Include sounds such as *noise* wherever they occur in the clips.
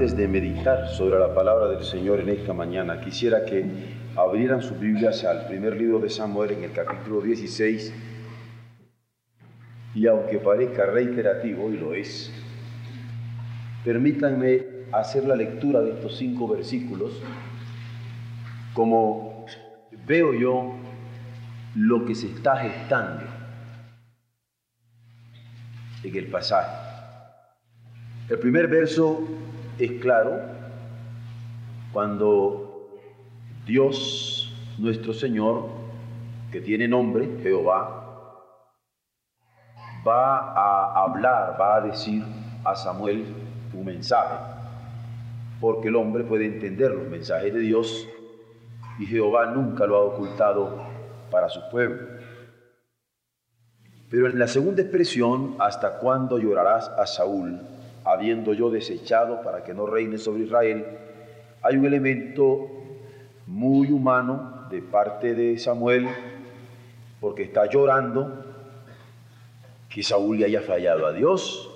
Antes de meditar sobre la palabra del Señor en esta mañana, quisiera que abrieran sus Biblias al primer libro de Samuel en el capítulo 16 y aunque parezca reiterativo, y lo es, permítanme hacer la lectura de estos cinco versículos como veo yo lo que se está gestando en el pasaje. El primer verso es claro cuando Dios, nuestro Señor, que tiene nombre, Jehová, va a hablar, va a decir a Samuel un mensaje, porque el hombre puede entender los mensajes de Dios y Jehová nunca lo ha ocultado para su pueblo. Pero en la segunda expresión, ¿hasta cuándo llorarás a Saúl, habiendo yo desechado para que no reine sobre Israel? Hay un elemento muy humano de parte de Samuel, porque está llorando que Saúl le haya fallado a Dios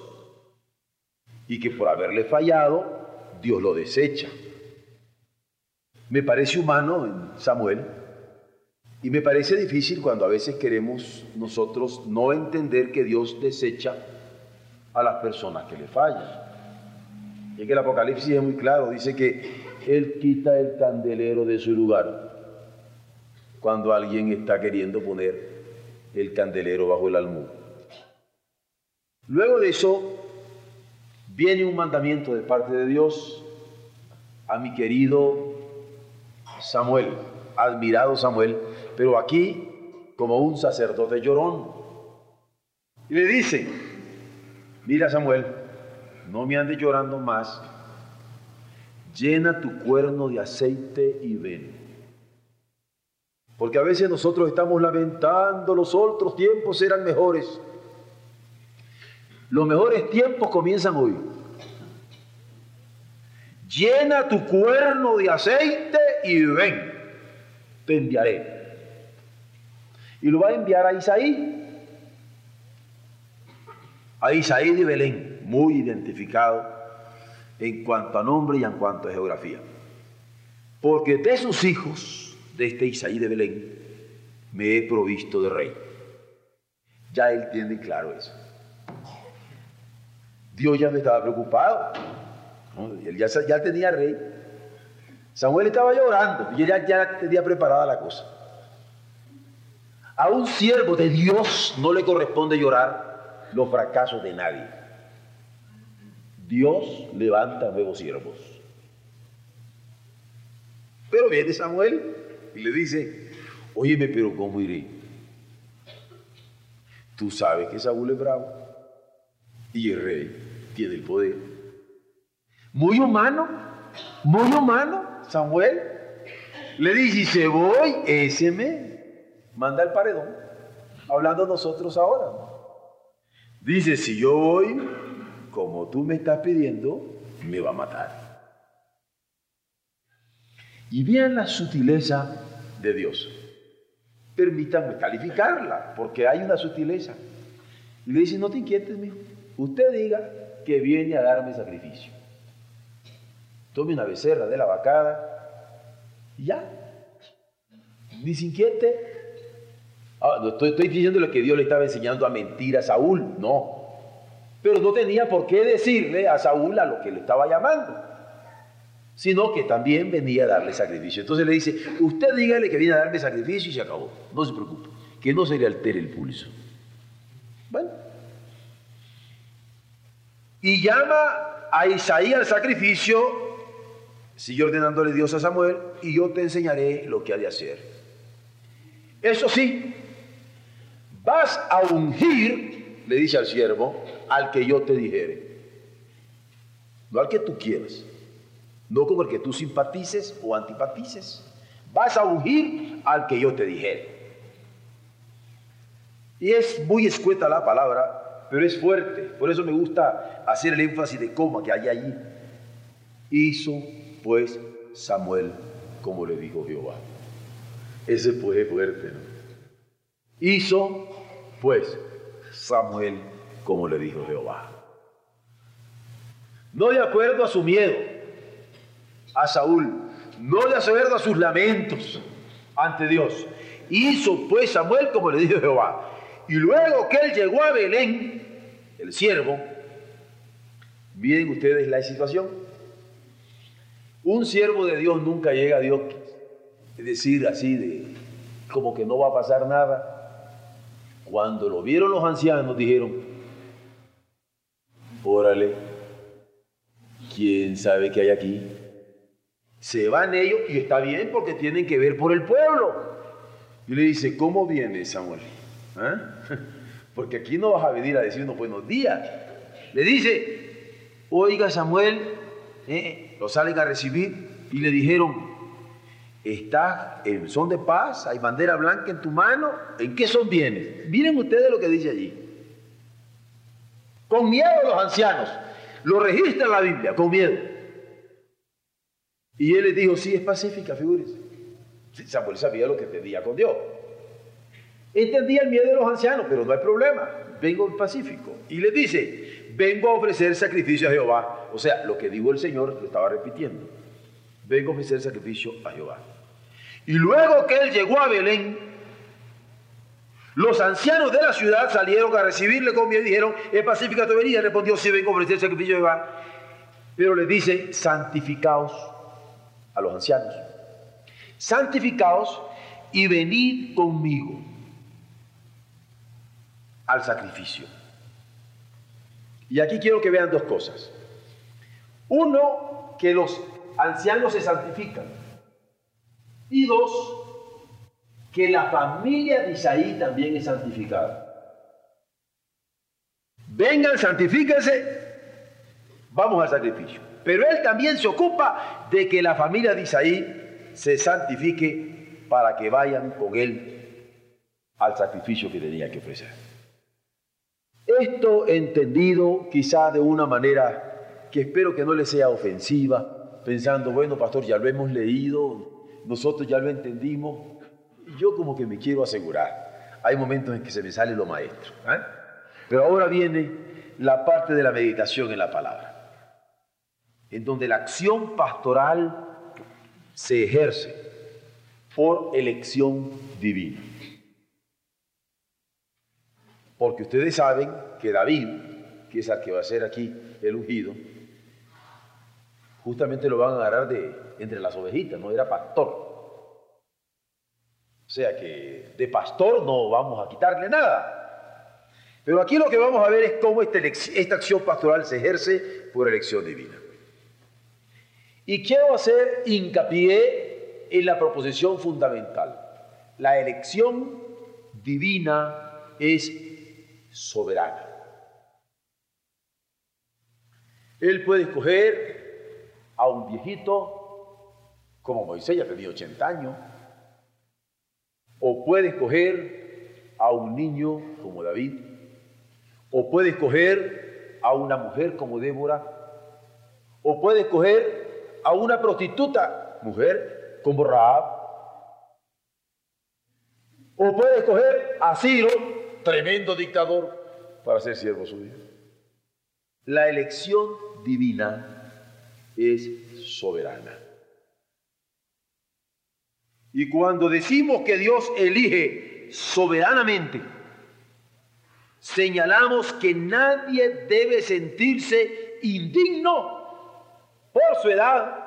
y que por haberle fallado, Dios lo desecha. Me parece humano en Samuel y me parece difícil cuando a veces queremos nosotros no entender que Dios desecha a las personas que le fallan. Y es que el Apocalipsis es muy claro, dice que Él quita el candelero de su lugar cuando alguien está queriendo poner el candelero bajo el almud. Luego de eso, viene un mandamiento de parte de Dios a mi querido Samuel, admirado Samuel, pero aquí como un sacerdote llorón. Y le dice, mira Samuel, no me andes llorando más, llena tu cuerno de aceite y ven. Porque a veces nosotros estamos lamentando, los otros tiempos eran mejores. Los mejores tiempos comienzan hoy. Llena tu cuerno de aceite y ven, te enviaré. Y lo va a enviar a Isaí. A Isaí de Belén, muy identificado en cuanto a nombre y en cuanto a geografía. Porque de sus hijos, de este Isaí de Belén, me he provisto de rey. Ya él tiene claro eso. Dios ya me estaba preocupado. Él ya, tenía rey. Samuel estaba llorando y ya tenía preparada la cosa. A un siervo de Dios no le corresponde llorar los fracasos de nadie. Dios levanta nuevos siervos. Pero viene Samuel y le dice, óyeme, pero ¿cómo iré? Tú sabes que Saúl es bravo y el rey tiene el poder. Muy humano, muy humano, Samuel. Le dice, si voy, ese me manda el paredón. Hablando nosotros ahora. Dice, si yo voy, como tú me estás pidiendo, me va a matar. Y vean la sutileza de Dios. Permítanme calificarla, porque hay una sutileza. Y le dice, no te inquietes, mijo. Usted diga que viene a darme sacrificio. Tome una becerra de la vacada y ya. Ni se inquiete. Ah, no estoy, estoy diciéndole que Dios le estaba enseñando a mentir a Saúl, no. Pero no tenía por qué decirle a Saúl a lo que le estaba llamando, sino que también venía a darle sacrificio. Entonces le dice, usted dígale que viene a darme sacrificio y se acabó. No se preocupe, que no se le altere el pulso. Bueno, y llama a Isaías al sacrificio, sigue ordenándole Dios a Samuel, y yo te enseñaré lo que ha de hacer. Eso sí, vas a ungir, le dice al siervo, al que yo te dijere. no al que tú quieras, no con el que tú simpatices o antipatices. Vas a ungir al que yo te dijere. Y es muy escueta la palabra, pero es fuerte. Por eso me gusta hacer el énfasis de coma que hay allí. Hizo pues Samuel como le dijo Jehová. Ese pues es fuerte. Hizo pues Samuel como le dijo Jehová. No de acuerdo a su miedo a Saúl, no de acuerdo a sus lamentos ante Dios. Hizo pues Samuel como le dijo Jehová. Y luego que él llegó a Belén, el siervo, miren ustedes la situación. Un siervo de Dios nunca llega a Dios, es decir, así de como que no va a pasar nada. Cuando lo vieron los ancianos dijeron, órale, ¿quién sabe qué hay aquí? Se van ellos y está bien porque tienen que ver por el pueblo. Y le dice, ¿cómo viene Samuel? ¿Ah? *laughs* Porque aquí no vas a venir a decirnos buenos días. Le dice, oiga Samuel, ¿eh? lo salen a recibir y le dijeron, ¿estás en son de paz? ¿Hay bandera blanca en tu mano? ¿En qué son bienes? Miren ustedes lo que dice allí. Con miedo los ancianos. Lo registra la Biblia, con miedo. Y él les dijo, sí, es pacífica, figúrense. Samuel sabía lo que tenía con Dios. Entendía el miedo de los ancianos, pero no hay problema. Vengo en pacífico. Y le dice, vengo a ofrecer sacrificio a Jehová. O sea, lo que dijo el Señor lo estaba repitiendo. Vengo a ofrecer sacrificio a Jehová. Y luego que él llegó a Belén, los ancianos de la ciudad salieron a recibirle con miedo y dijeron, es pacífica tu venida. Respondió, sí, vengo a ofrecer sacrificio a Jehová. Pero le dice, santificaos a los ancianos. Santificaos y venid conmigo al sacrificio. Y aquí quiero que vean dos cosas. Uno, que los ancianos se santifican. Y dos, que la familia de Isaí también es santificada. Vengan, santifíquense, vamos al sacrificio. Pero él también se ocupa de que la familia de Isaí se santifique para que vayan con él al sacrificio que tenía que ofrecer. Esto entendido quizá de una manera que espero que no le sea ofensiva, pensando, bueno, pastor, ya lo hemos leído, nosotros ya lo entendimos, yo como que me quiero asegurar. Hay momentos en que se me sale lo maestro. ¿eh? Pero ahora viene la parte de la meditación en la palabra, en donde la acción pastoral se ejerce por elección divina. Porque ustedes saben que David, que es el que va a ser aquí el ungido, justamente lo van a agarrar de entre las ovejitas, no era pastor. O sea que de pastor no vamos a quitarle nada. Pero aquí lo que vamos a ver es cómo este esta acción pastoral se ejerce por elección divina. Y quiero hacer hincapié en la proposición fundamental. La elección divina es soberana. Él puede escoger a un viejito como Moisés, ya tenía 80 años, o puede escoger a un niño como David, o puede escoger a una mujer como Débora, o puede escoger a una prostituta mujer como Raab, o puede escoger a Ciro tremendo dictador, para ser siervo suyo. La elección divina es soberana. Y cuando decimos que Dios elige soberanamente, señalamos que nadie debe sentirse indigno por su edad,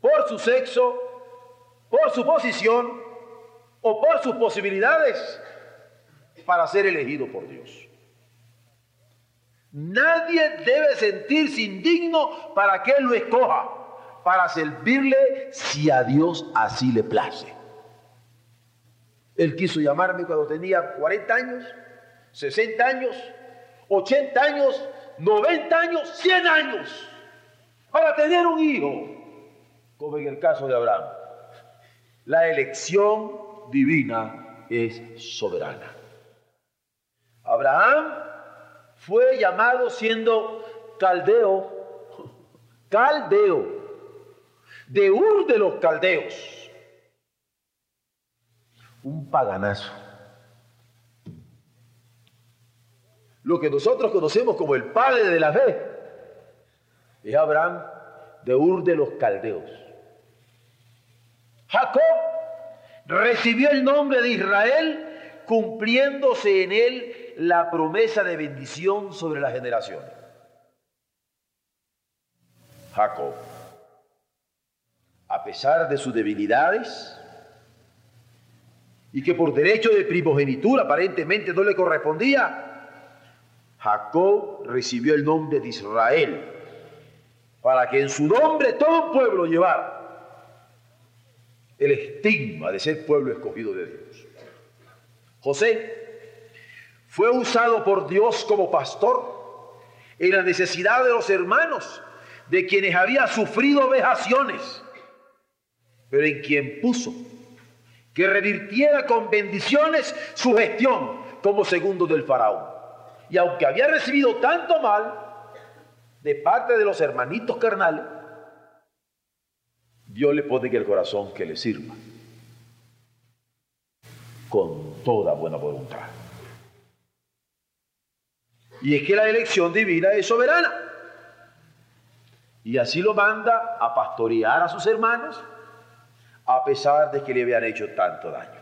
por su sexo, por su posición o por sus posibilidades para ser elegido por Dios. Nadie debe sentirse indigno para que lo escoja, para servirle si a Dios así le place. Él quiso llamarme cuando tenía 40 años, 60 años, 80 años, 90 años, 100 años. para tener un hijo, como en el caso de Abraham. La elección divina es soberana. Abraham fue llamado siendo caldeo, caldeo, de Ur de los caldeos, un paganazo. Lo que nosotros conocemos como el padre de la fe es Abraham de Ur de los caldeos. Jacob recibió el nombre de Israel cumpliéndose en él la promesa de bendición sobre las generaciones. Jacob, a pesar de sus debilidades, y que por derecho de primogenitura aparentemente no le correspondía, Jacob recibió el nombre de Israel, para que en su nombre todo un pueblo llevara el estigma de ser pueblo escogido de Dios. José fue usado por Dios como pastor en la necesidad de los hermanos, de quienes había sufrido vejaciones, pero en quien puso que revirtiera con bendiciones su gestión como segundo del faraón. Y aunque había recibido tanto mal de parte de los hermanitos carnales, Dios le pone en el corazón que le sirva con toda buena voluntad. Y es que la elección divina es soberana. Y así lo manda a pastorear a sus hermanos, a pesar de que le habían hecho tanto daño.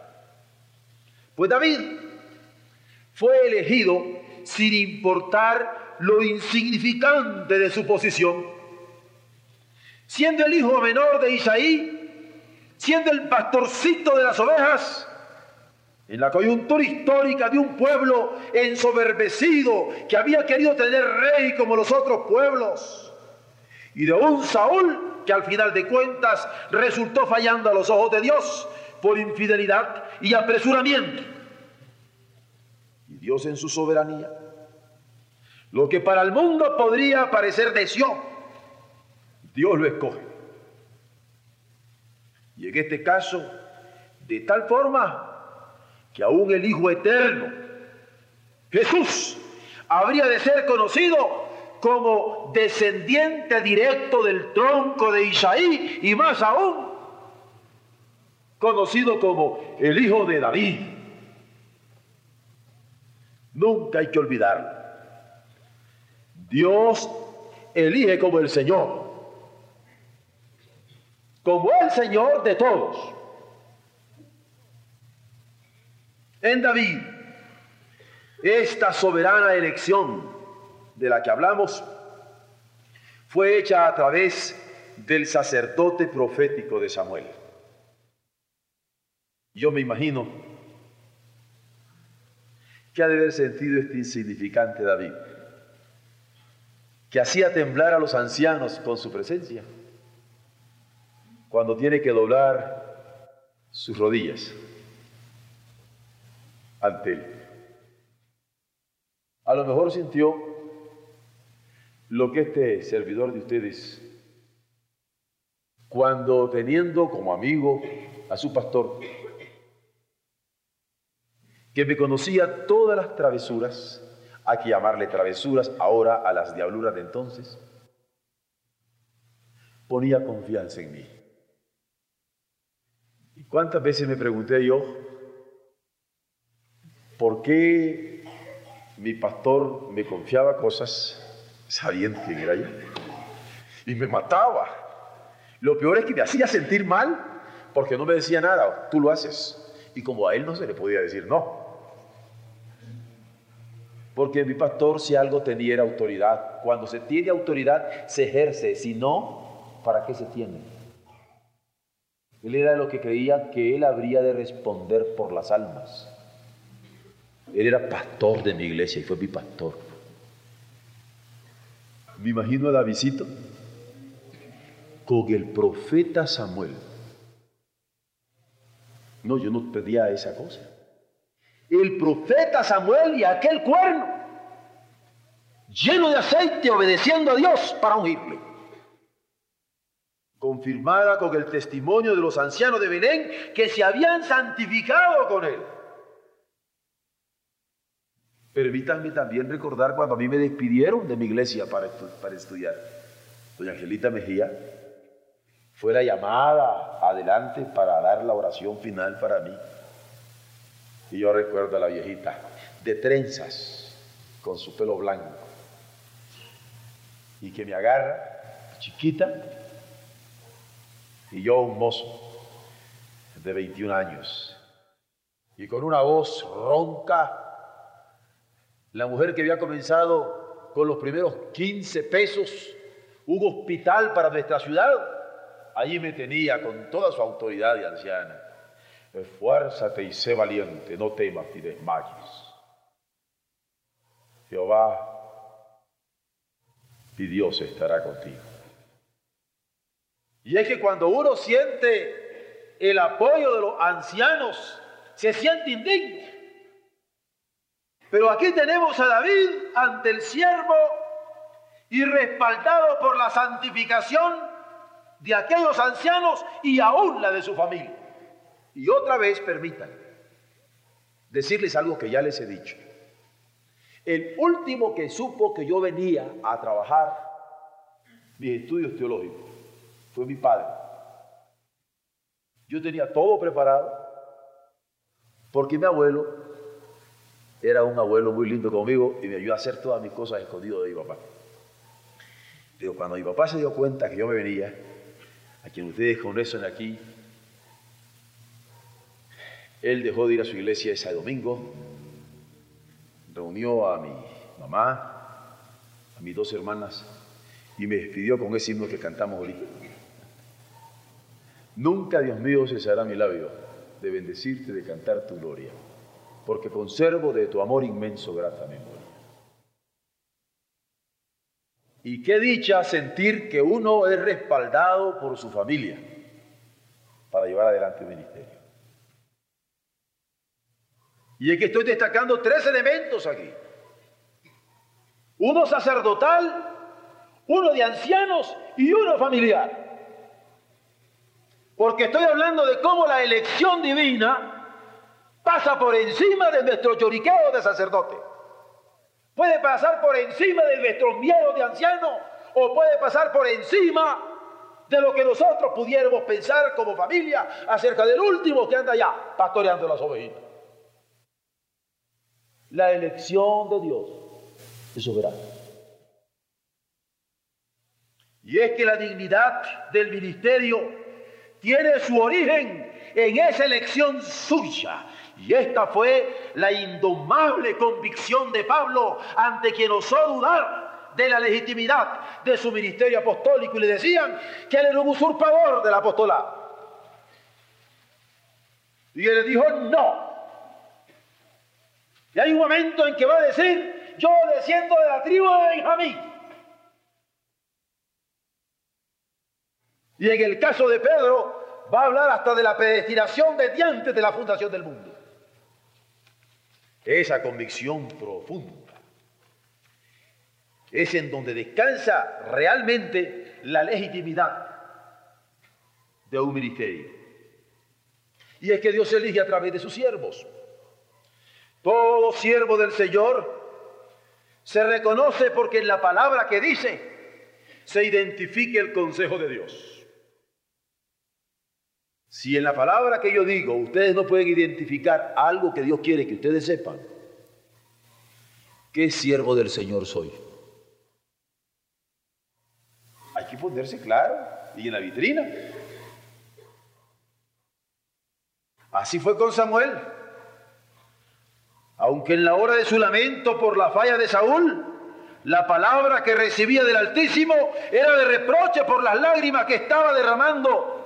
Pues David fue elegido sin importar lo insignificante de su posición, siendo el hijo menor de Isaí, siendo el pastorcito de las ovejas, en la coyuntura histórica de un pueblo ensoberbecido que había querido tener rey como los otros pueblos, y de un Saúl que al final de cuentas resultó fallando a los ojos de Dios por infidelidad y apresuramiento. Y Dios en su soberanía, lo que para el mundo podría parecer deseo, Dios lo escoge. Y en este caso, de tal forma que aún el Hijo Eterno, Jesús, habría de ser conocido como descendiente directo del tronco de Isaí y más aún conocido como el Hijo de David. Nunca hay que olvidarlo. Dios elige como el Señor, como el Señor de todos. En David, esta soberana elección de la que hablamos fue hecha a través del sacerdote profético de Samuel. Yo me imagino que ha de haber sentido este insignificante David, que hacía temblar a los ancianos con su presencia, cuando tiene que doblar sus rodillas ante él. A lo mejor sintió lo que este servidor de ustedes, cuando teniendo como amigo a su pastor, que me conocía todas las travesuras, hay que llamarle travesuras ahora a las diabluras de entonces, ponía confianza en mí. ¿Y cuántas veces me pregunté yo, ¿Por qué mi pastor me confiaba cosas sabiendo quién era yo? Y me mataba. Lo peor es que me hacía sentir mal porque no me decía nada, tú lo haces. Y como a él no se le podía decir no. Porque mi pastor si algo tenía era autoridad. Cuando se tiene autoridad se ejerce, si no, ¿para qué se tiene? Él era lo que creía que él habría de responder por las almas. Él era pastor de mi iglesia y fue mi pastor. Me imagino a Davidito con el profeta Samuel. No, yo no pedía esa cosa. El profeta Samuel y aquel cuerno, lleno de aceite, obedeciendo a Dios para ungirle. confirmada con el testimonio de los ancianos de Belén que se habían santificado con él. Permítanme también recordar cuando a mí me despidieron de mi iglesia para, para estudiar. Doña Angelita Mejía fue la llamada adelante para dar la oración final para mí. Y yo recuerdo a la viejita de trenzas con su pelo blanco y que me agarra, chiquita, y yo un mozo de 21 años, y con una voz ronca, la mujer que había comenzado con los primeros 15 pesos un hospital para nuestra ciudad, allí me tenía con toda su autoridad de anciana. Esfuérzate y sé valiente, no temas ni desmayes. Jehová y Dios estará contigo. Y es que cuando uno siente el apoyo de los ancianos, se siente indigno. Pero aquí tenemos a David ante el siervo y respaldado por la santificación de aquellos ancianos y aún la de su familia. Y otra vez permitan decirles algo que ya les he dicho. El último que supo que yo venía a trabajar mis estudios teológicos fue mi padre. Yo tenía todo preparado porque mi abuelo era un abuelo muy lindo conmigo y me ayudó a hacer todas mis cosas escondido de mi papá. Pero cuando mi papá se dio cuenta que yo me venía, a quien ustedes conocen aquí, él dejó de ir a su iglesia ese domingo, reunió a mi mamá, a mis dos hermanas y me despidió con ese himno que cantamos ahorita. Nunca, Dios mío, cesará mi labio de bendecirte, de cantar tu gloria, porque conservo de tu amor inmenso grata memoria. Y qué dicha sentir que uno es respaldado por su familia para llevar adelante el ministerio. Y es que estoy destacando tres elementos aquí. Uno sacerdotal, uno de ancianos y uno familiar. Porque estoy hablando de cómo la elección divina pasa por encima de nuestro lloriqueo de sacerdote. Puede pasar por encima de nuestro miedo de anciano o puede pasar por encima de lo que nosotros pudiéramos pensar como familia acerca del último que anda allá pastoreando las ovejitas. La elección de Dios es soberana. Y es que la dignidad del ministerio tiene su origen en esa elección suya. Y esta fue la indomable convicción de Pablo ante quien osó dudar de la legitimidad de su ministerio apostólico y le decían que él era un usurpador del apostolado. Y él le dijo, no, y hay un momento en que va a decir, yo desciendo de la tribu de Benjamín. Y en el caso de Pedro, va a hablar hasta de la predestinación desde antes de la fundación del mundo. Esa convicción profunda es en donde descansa realmente la legitimidad de un ministerio. Y es que Dios elige a través de sus siervos. Todo siervo del Señor se reconoce porque en la palabra que dice se identifique el consejo de Dios. Si en la palabra que yo digo ustedes no pueden identificar algo que Dios quiere que ustedes sepan, ¿qué siervo del Señor soy? Hay que ponerse claro y en la vitrina. Así fue con Samuel aunque en la hora de su lamento por la falla de Saúl, la palabra que recibía del Altísimo era de reproche por las lágrimas que estaba derramando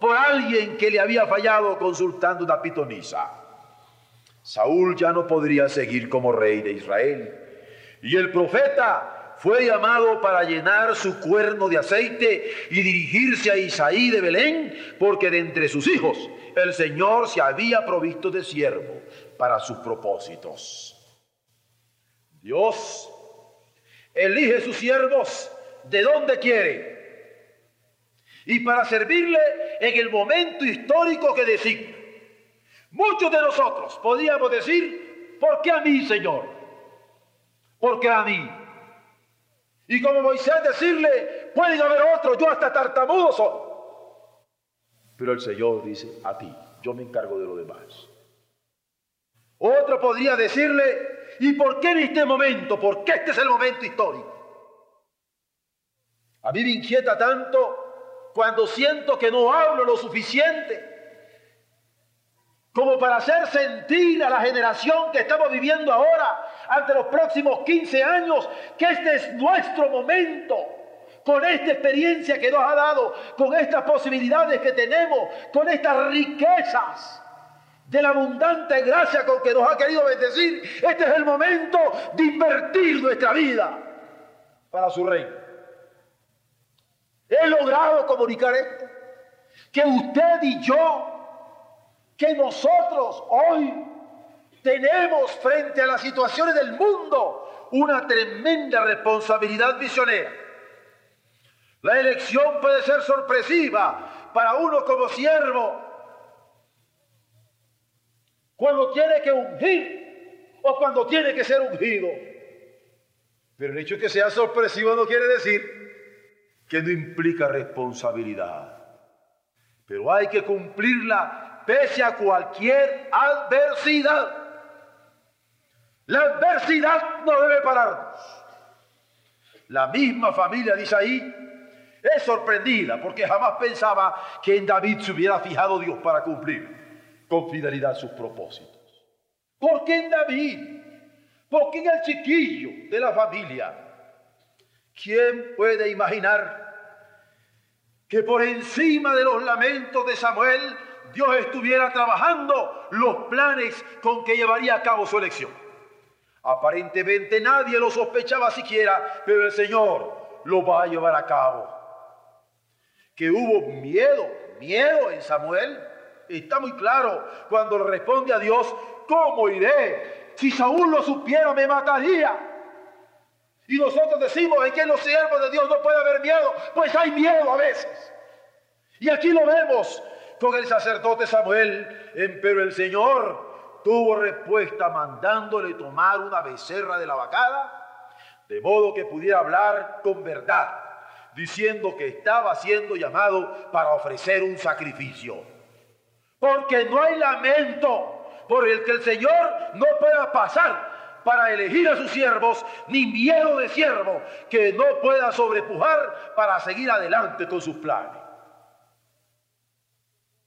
por alguien que le había fallado consultando una pitonisa. Saúl ya no podría seguir como rey de Israel. Y el profeta fue llamado para llenar su cuerno de aceite y dirigirse a Isaí de Belén, porque de entre sus hijos el Señor se había provisto de siervo para sus propósitos. Dios elige sus siervos de donde quiere. Y para servirle en el momento histórico que designa. Muchos de nosotros podríamos decir, ¿por qué a mí, Señor? ¿Por qué a mí? Y como Moisés decirle, pueden haber otros, yo hasta tartamudo soy. Pero el Señor dice, a ti, yo me encargo de lo demás. Otro podría decirle, ¿y por qué en este momento? Porque este es el momento histórico. A mí me inquieta tanto cuando siento que no hablo lo suficiente como para hacer sentir a la generación que estamos viviendo ahora, ante los próximos 15 años, que este es nuestro momento con esta experiencia que nos ha dado, con estas posibilidades que tenemos, con estas riquezas de la abundante gracia con que nos ha querido bendecir, este es el momento de invertir nuestra vida para su reino. He logrado comunicar esto, que usted y yo, que nosotros hoy tenemos frente a las situaciones del mundo una tremenda responsabilidad misionera. La elección puede ser sorpresiva para uno como siervo cuando tiene que ungir o cuando tiene que ser ungido. Pero el hecho de que sea sorpresivo no quiere decir que no implica responsabilidad. Pero hay que cumplirla pese a cualquier adversidad. La adversidad no debe pararnos. La misma familia de Isaí es sorprendida porque jamás pensaba que en David se hubiera fijado Dios para cumplir con fidelidad sus propósitos. ¿Por qué en David? ¿Por qué en el chiquillo de la familia? ¿Quién puede imaginar que por encima de los lamentos de Samuel Dios estuviera trabajando los planes con que llevaría a cabo su elección? Aparentemente nadie lo sospechaba siquiera, pero el Señor lo va a llevar a cabo que hubo miedo, miedo en Samuel. Está muy claro cuando responde a Dios, ¿cómo iré? Si Saúl lo supiera, me mataría. Y nosotros decimos, ¿en que los siervos de Dios no puede haber miedo? Pues hay miedo a veces. Y aquí lo vemos con el sacerdote Samuel, pero el Señor tuvo respuesta mandándole tomar una becerra de la vacada, de modo que pudiera hablar con verdad diciendo que estaba siendo llamado para ofrecer un sacrificio. Porque no hay lamento por el que el Señor no pueda pasar para elegir a sus siervos, ni miedo de siervo que no pueda sobrepujar para seguir adelante con sus planes.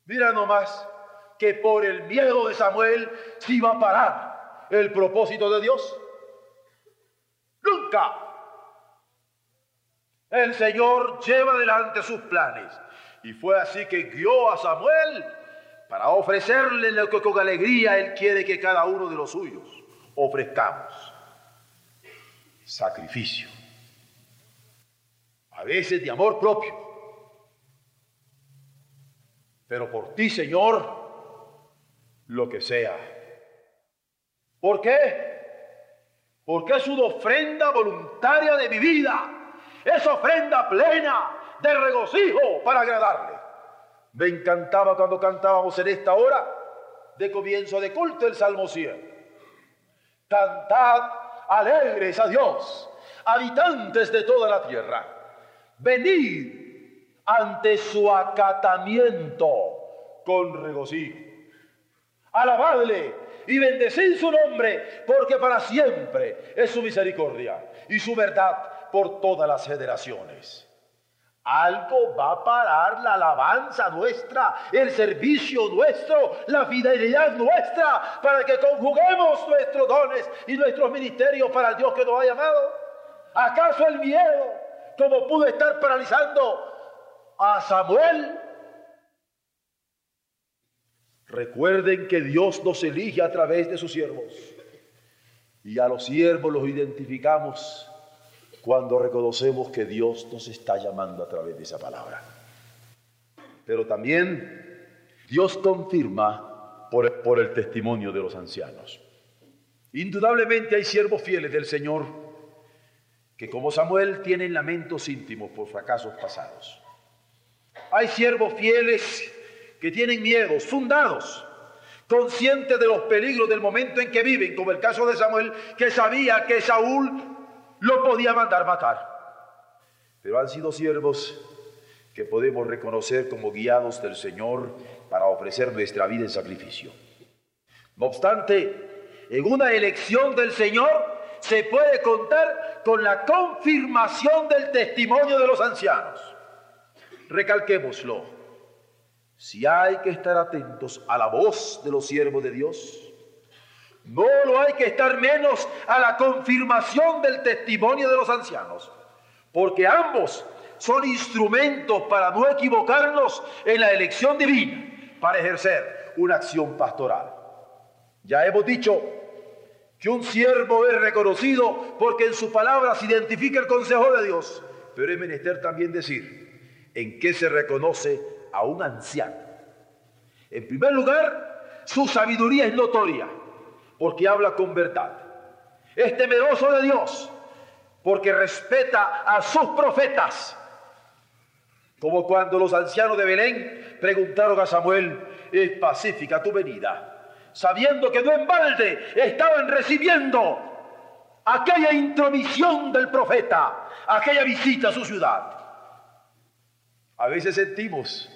Mira nomás que por el miedo de Samuel se iba a parar el propósito de Dios. Nunca el Señor lleva adelante sus planes. Y fue así que guió a Samuel para ofrecerle lo que con alegría Él quiere que cada uno de los suyos ofrezcamos. Sacrificio. A veces de amor propio. Pero por ti, Señor, lo que sea. ¿Por qué? Porque es una ofrenda voluntaria de mi vida es ofrenda plena de regocijo para agradarle. Me encantaba cuando cantábamos en esta hora de comienzo de culto el Salmo 100. Cantad alegres a Dios, habitantes de toda la tierra. Venid ante su acatamiento con regocijo. Alabadle y bendecid su nombre, porque para siempre es su misericordia y su verdad por todas las generaciones. Algo va a parar la alabanza nuestra, el servicio nuestro, la fidelidad nuestra, para que conjuguemos nuestros dones y nuestros ministerios para el Dios que nos ha llamado. ¿Acaso el miedo, como pudo estar paralizando a Samuel? Recuerden que Dios nos elige a través de sus siervos. Y a los siervos los identificamos cuando reconocemos que Dios nos está llamando a través de esa palabra. Pero también Dios confirma por, por el testimonio de los ancianos. Indudablemente hay siervos fieles del Señor que como Samuel tienen lamentos íntimos por fracasos pasados. Hay siervos fieles que tienen miedos fundados, conscientes de los peligros del momento en que viven, como el caso de Samuel, que sabía que Saúl lo podía mandar matar. Pero han sido siervos que podemos reconocer como guiados del Señor para ofrecer nuestra vida en sacrificio. No obstante, en una elección del Señor se puede contar con la confirmación del testimonio de los ancianos. Recalquémoslo. Si hay que estar atentos a la voz de los siervos de Dios, no lo hay que estar menos a la confirmación del testimonio de los ancianos, porque ambos son instrumentos para no equivocarnos en la elección divina, para ejercer una acción pastoral. Ya hemos dicho que un siervo es reconocido porque en su palabra se identifica el consejo de Dios, pero es menester también decir en qué se reconoce a un anciano. En primer lugar, su sabiduría es notoria, porque habla con verdad. Es temeroso de Dios, porque respeta a sus profetas. Como cuando los ancianos de Belén preguntaron a Samuel, es pacífica tu venida, sabiendo que no en balde estaban recibiendo aquella intromisión del profeta, aquella visita a su ciudad. A veces sentimos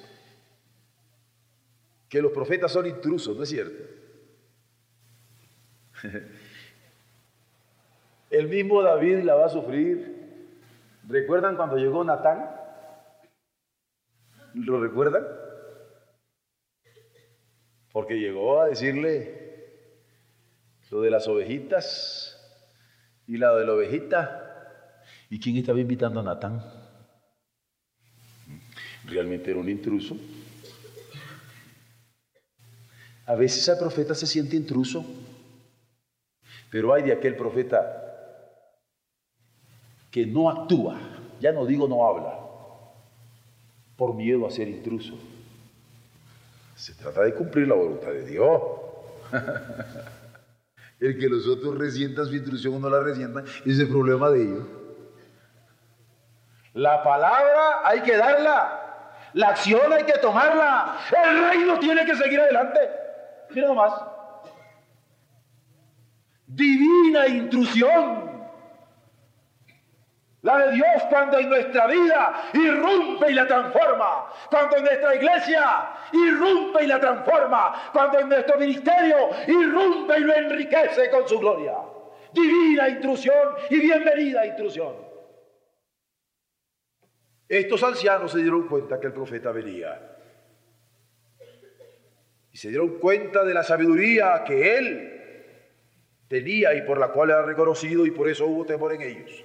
que los profetas son intrusos, ¿no es cierto? *laughs* El mismo David la va a sufrir. ¿Recuerdan cuando llegó Natán? ¿Lo recuerdan? Porque llegó a decirle lo de las ovejitas y la de la ovejita. ¿Y quién estaba invitando a Natán? realmente era un intruso. A veces el profeta se siente intruso, pero hay de aquel profeta que no actúa, ya no digo no habla, por miedo a ser intruso. Se trata de cumplir la voluntad de Dios. *laughs* El que los otros resientan su intrusión o no la resientan es el problema de ellos. La palabra hay que darla. La acción hay que tomarla. El reino tiene que seguir adelante. Mira nomás. Divina intrusión. La de Dios cuando en nuestra vida irrumpe y la transforma. Cuando en nuestra iglesia irrumpe y la transforma. Cuando en nuestro ministerio irrumpe y lo enriquece con su gloria. Divina intrusión y bienvenida intrusión. Estos ancianos se dieron cuenta que el profeta venía. Y se dieron cuenta de la sabiduría que él tenía y por la cual era reconocido y por eso hubo temor en ellos.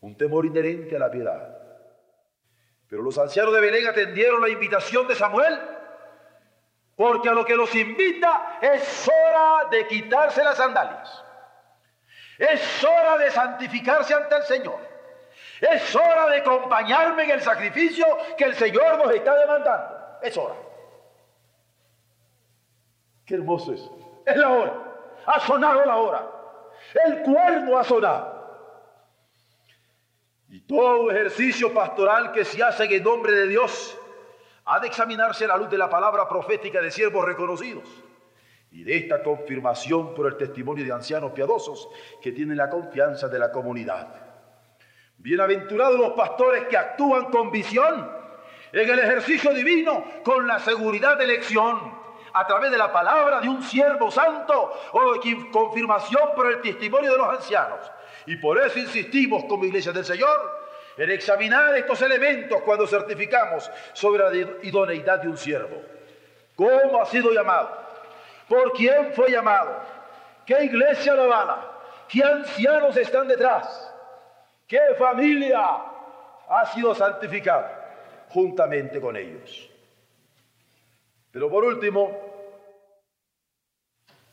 Un temor inherente a la piedad. Pero los ancianos de Belén atendieron la invitación de Samuel porque a lo que los invita es hora de quitarse las sandalias. Es hora de santificarse ante el Señor. Es hora de acompañarme en el sacrificio que el Señor nos está demandando. Es hora. Qué hermoso es. Es la hora. Ha sonado la hora. El cuerno ha sonado. Y todo ejercicio pastoral que se hace en nombre de Dios ha de examinarse a la luz de la palabra profética de siervos reconocidos y de esta confirmación por el testimonio de ancianos piadosos que tienen la confianza de la comunidad. Bienaventurados los pastores que actúan con visión en el ejercicio divino con la seguridad de elección a través de la palabra de un siervo santo o de confirmación por el testimonio de los ancianos. Y por eso insistimos como iglesia del Señor en examinar estos elementos cuando certificamos sobre la idoneidad de un siervo. ¿Cómo ha sido llamado? ¿Por quién fue llamado? ¿Qué iglesia lo avala? ¿Qué ancianos están detrás? ¿Qué familia ha sido santificada juntamente con ellos? Pero por último,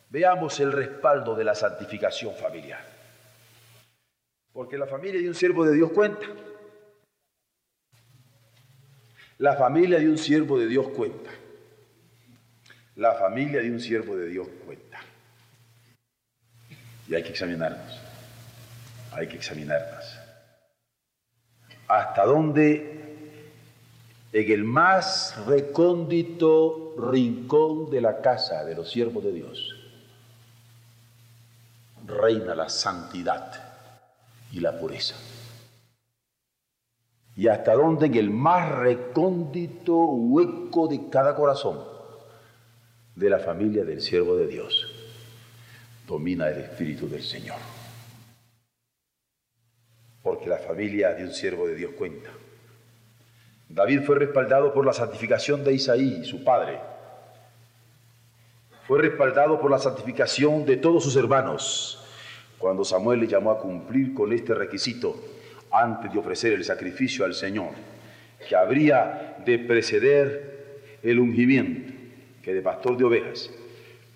veamos el respaldo de la santificación familiar. Porque la familia de un siervo de Dios cuenta. La familia de un siervo de Dios cuenta. La familia de un siervo de Dios cuenta. Y hay que examinarnos. Hay que examinarnos hasta dónde en el más recóndito rincón de la casa de los siervos de Dios, reina la santidad y la pureza. Y hasta donde en el más recóndito hueco de cada corazón de la familia del siervo de Dios domina el Espíritu del Señor. Porque la familia de un siervo de Dios cuenta. David fue respaldado por la santificación de Isaí, su padre. Fue respaldado por la santificación de todos sus hermanos. Cuando Samuel le llamó a cumplir con este requisito antes de ofrecer el sacrificio al Señor, que habría de preceder el ungimiento, que de pastor de ovejas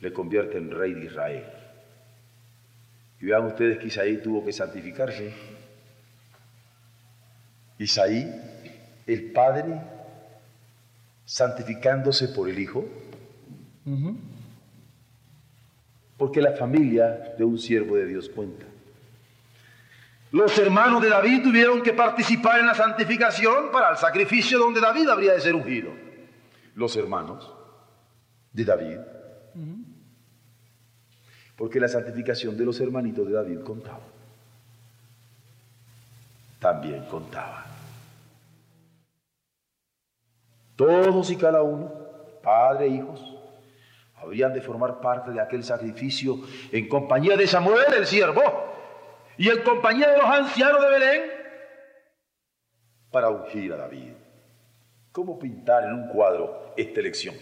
le convierte en rey de Israel. Y vean ustedes que Isaí tuvo que santificarse. Isaí, el Padre, santificándose por el Hijo. Porque la familia de un siervo de Dios cuenta. Los hermanos de David tuvieron que participar en la santificación para el sacrificio donde David habría de ser ungido. Los hermanos de David porque la santificación de los hermanitos de David contaba. También contaba. Todos y cada uno, padre e hijos, habrían de formar parte de aquel sacrificio en compañía de Samuel, el siervo, y en compañía de los ancianos de Belén, para ungir a David. ¿Cómo pintar en un cuadro esta elección?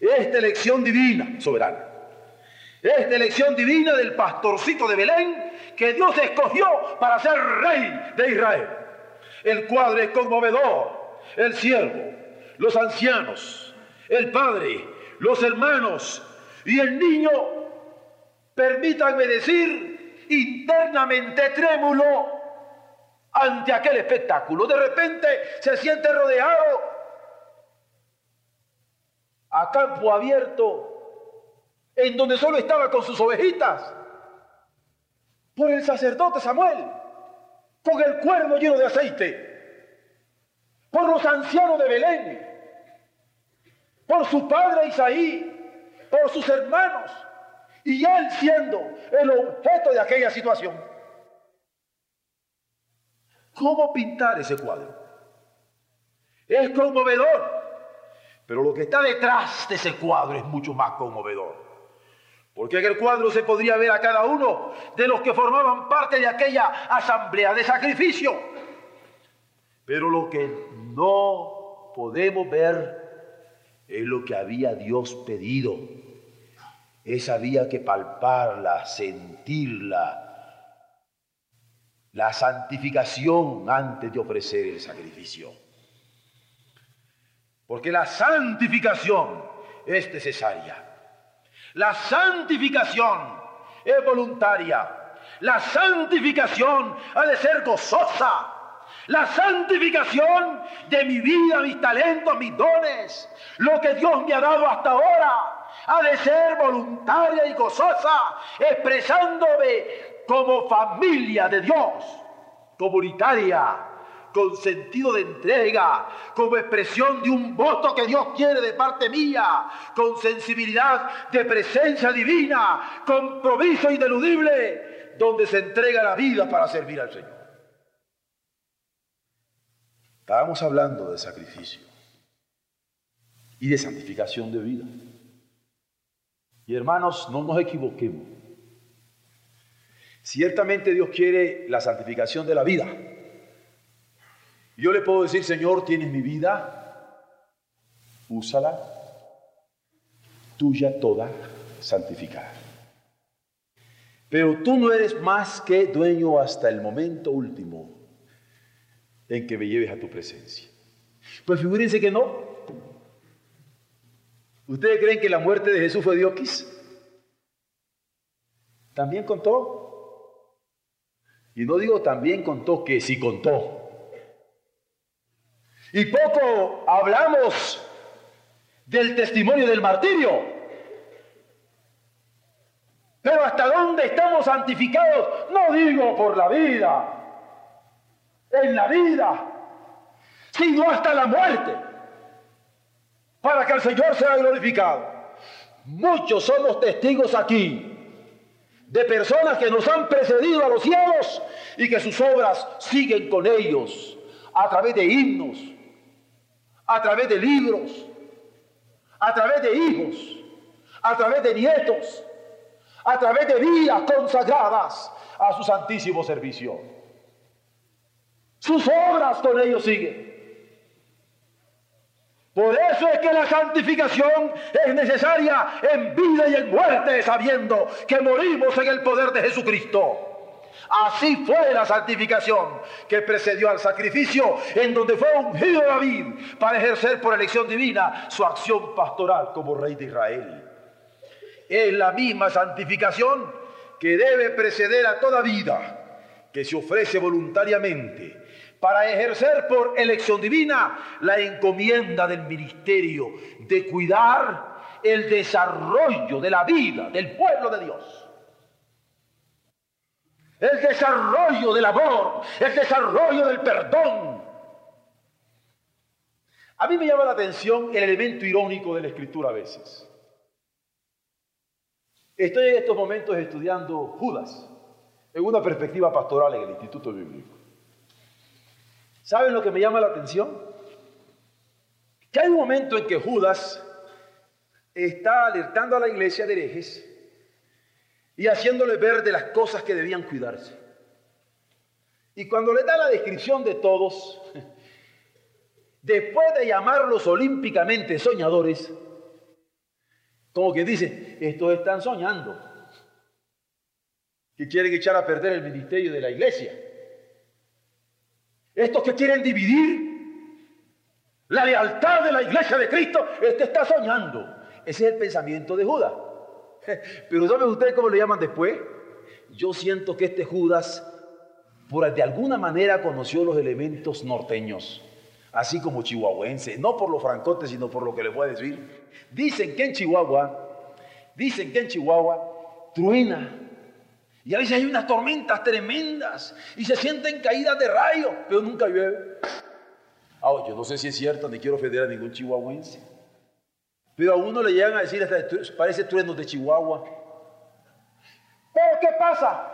Esta elección divina, soberana esta elección divina del pastorcito de Belén que Dios escogió para ser rey de Israel. El cuadro es conmovedor. El siervo, los ancianos, el padre, los hermanos y el niño, permítanme decir, internamente trémulo ante aquel espectáculo. De repente se siente rodeado a campo abierto en donde solo estaba con sus ovejitas, por el sacerdote Samuel, con el cuerno lleno de aceite, por los ancianos de Belén, por su padre Isaí, por sus hermanos, y él siendo el objeto de aquella situación. ¿Cómo pintar ese cuadro? Es conmovedor, pero lo que está detrás de ese cuadro es mucho más conmovedor. Porque en el cuadro se podría ver a cada uno de los que formaban parte de aquella asamblea de sacrificio. Pero lo que no podemos ver es lo que había Dios pedido. Esa había que palparla, sentirla, la santificación antes de ofrecer el sacrificio. Porque la santificación es necesaria. La santificación es voluntaria. La santificación ha de ser gozosa. La santificación de mi vida, mis talentos, mis dones, lo que Dios me ha dado hasta ahora, ha de ser voluntaria y gozosa, expresándome como familia de Dios, comunitaria, con sentido de entrega, como expresión de un voto que Dios quiere de parte mía, con sensibilidad de presencia divina, compromiso ineludible, donde se entrega la vida para servir al Señor. Estábamos hablando de sacrificio y de santificación de vida. Y hermanos, no nos equivoquemos. Ciertamente Dios quiere la santificación de la vida yo le puedo decir, Señor, tienes mi vida, úsala, tuya toda, santificada. Pero tú no eres más que dueño hasta el momento último en que me lleves a tu presencia. Pues figúrense que no. ¿Ustedes creen que la muerte de Jesús fue Diokis? También contó. Y no digo también contó que sí contó. Y poco hablamos del testimonio del martirio. Pero hasta dónde estamos santificados, no digo por la vida, en la vida, sino hasta la muerte, para que el Señor sea glorificado. Muchos somos testigos aquí de personas que nos han precedido a los cielos y que sus obras siguen con ellos a través de himnos, a través de libros, a través de hijos, a través de nietos, a través de vidas consagradas a su santísimo servicio. Sus obras con ellos siguen. Por eso es que la santificación es necesaria en vida y en muerte, sabiendo que morimos en el poder de Jesucristo. Así fue la santificación que precedió al sacrificio, en donde fue ungido David para ejercer por elección divina su acción pastoral como rey de Israel. Es la misma santificación que debe preceder a toda vida, que se ofrece voluntariamente para ejercer por elección divina la encomienda del ministerio de cuidar el desarrollo de la vida del pueblo de Dios. El desarrollo del amor, el desarrollo del perdón. A mí me llama la atención el elemento irónico de la escritura a veces. Estoy en estos momentos estudiando Judas en una perspectiva pastoral en el Instituto Bíblico. ¿Saben lo que me llama la atención? Que hay un momento en que Judas está alertando a la iglesia de herejes y haciéndole ver de las cosas que debían cuidarse. Y cuando le da la descripción de todos, *laughs* después de llamarlos olímpicamente soñadores, como que dice, estos están soñando, que quieren echar a perder el ministerio de la iglesia. Estos que quieren dividir la lealtad de la iglesia de Cristo, este está soñando. Ese es el pensamiento de Judas. *laughs* Pero ¿saben ustedes cómo le llaman después? Yo siento que este Judas, por de alguna manera, conoció los elementos norteños, así como chihuahuense, no por los francotes, sino por lo que les voy a decir. Dicen que en Chihuahua, dicen que en Chihuahua truena y a veces hay unas tormentas tremendas y se sienten caídas de rayos, pero nunca llueve. Ah, yo no sé si es cierto, ni quiero ofender a ningún chihuahuense. Pero a uno le llegan a decir, parece truenos de Chihuahua. Pero ¿qué pasa?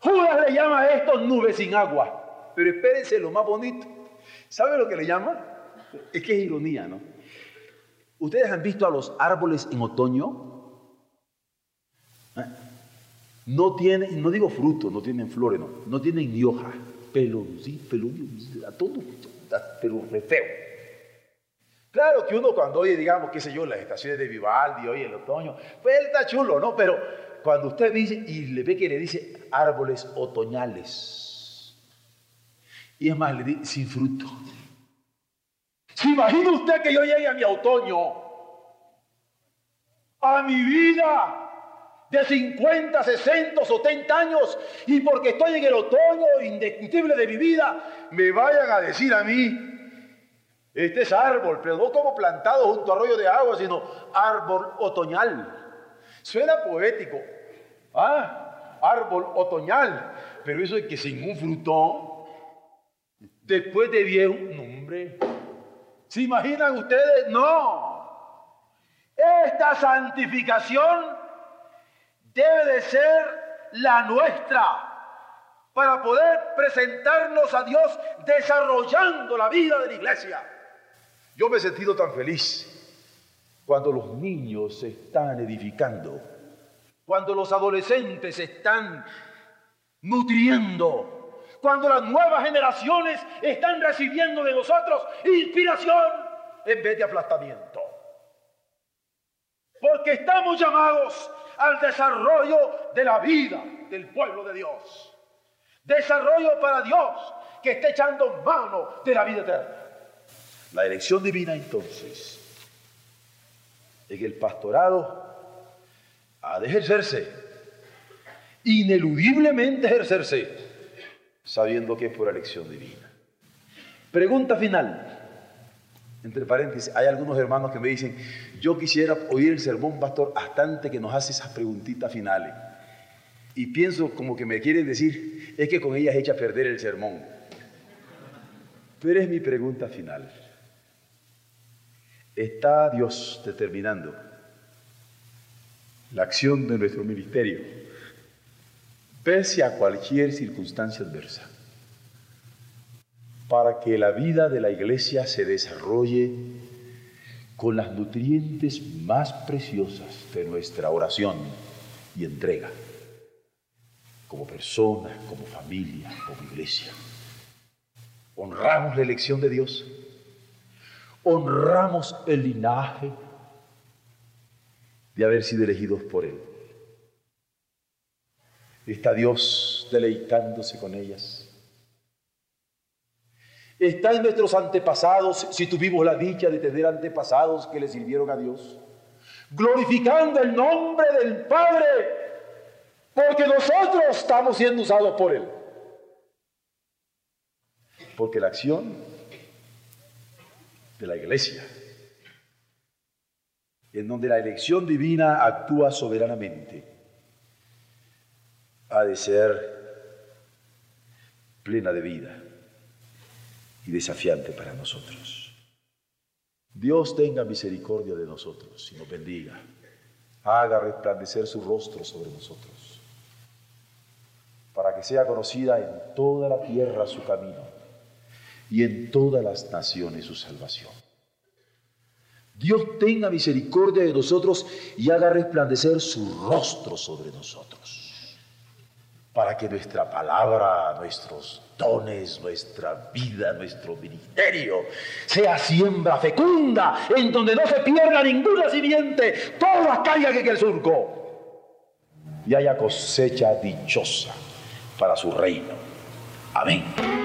Judas le llama a esto nubes sin agua. Pero espérense lo más bonito. ¿Sabe lo que le llama? Es que es ironía, ¿no? ¿Ustedes han visto a los árboles en otoño? ¿Eh? No tienen, no digo fruto, no tienen flores, no, no tienen ni hoja, pero sí, pero a todo, pero re feo. Claro que uno cuando oye, digamos, qué sé yo, las estaciones de Vivaldi, oye el otoño, pues él está chulo, ¿no? Pero cuando usted dice y le ve que le dice árboles otoñales, y es más, le dice sin fruto. ¿Se imagina usted que yo llegue a mi otoño, a mi vida, de 50, 60, 70 años y porque estoy en el otoño indiscutible de mi vida, me vayan a decir a mí, este es árbol, pero no como plantado junto a arroyo de agua, sino árbol otoñal. Suena poético, ah, árbol otoñal, pero eso es que sin un fruto, después de viejo, no hombre, ¿se imaginan ustedes? No. Esta santificación debe de ser la nuestra para poder presentarnos a Dios desarrollando la vida de la iglesia. Yo me he sentido tan feliz cuando los niños se están edificando, cuando los adolescentes se están nutriendo, cuando las nuevas generaciones están recibiendo de nosotros inspiración en vez de aplastamiento. Porque estamos llamados al desarrollo de la vida del pueblo de Dios. Desarrollo para Dios que esté echando mano de la vida eterna. La elección divina entonces en el pastorado ha de ejercerse, ineludiblemente ejercerse, sabiendo que es por elección divina. Pregunta final. Entre paréntesis, hay algunos hermanos que me dicen, yo quisiera oír el sermón, pastor, hasta antes que nos hace esas preguntitas finales. Y pienso como que me quieren decir, es que con ellas echa a perder el sermón. Pero es mi pregunta final. ¿Está Dios determinando la acción de nuestro ministerio pese a cualquier circunstancia adversa? Para que la vida de la iglesia se desarrolle con las nutrientes más preciosas de nuestra oración y entrega, como persona, como familia, como iglesia. Honramos la elección de Dios, honramos el linaje de haber sido elegidos por Él. Está Dios deleitándose con ellas Está en nuestros antepasados, si tuvimos la dicha de tener antepasados que le sirvieron a Dios, glorificando el nombre del Padre, porque nosotros estamos siendo usados por Él. Porque la acción de la iglesia, en donde la elección divina actúa soberanamente, ha de ser plena de vida y desafiante para nosotros. Dios tenga misericordia de nosotros y nos bendiga. Haga resplandecer su rostro sobre nosotros, para que sea conocida en toda la tierra su camino y en todas las naciones su salvación. Dios tenga misericordia de nosotros y haga resplandecer su rostro sobre nosotros para que nuestra palabra, nuestros dones, nuestra vida, nuestro ministerio sea siembra fecunda en donde no se pierda ninguna simiente, todas caigan en el surco y haya cosecha dichosa para su reino. Amén.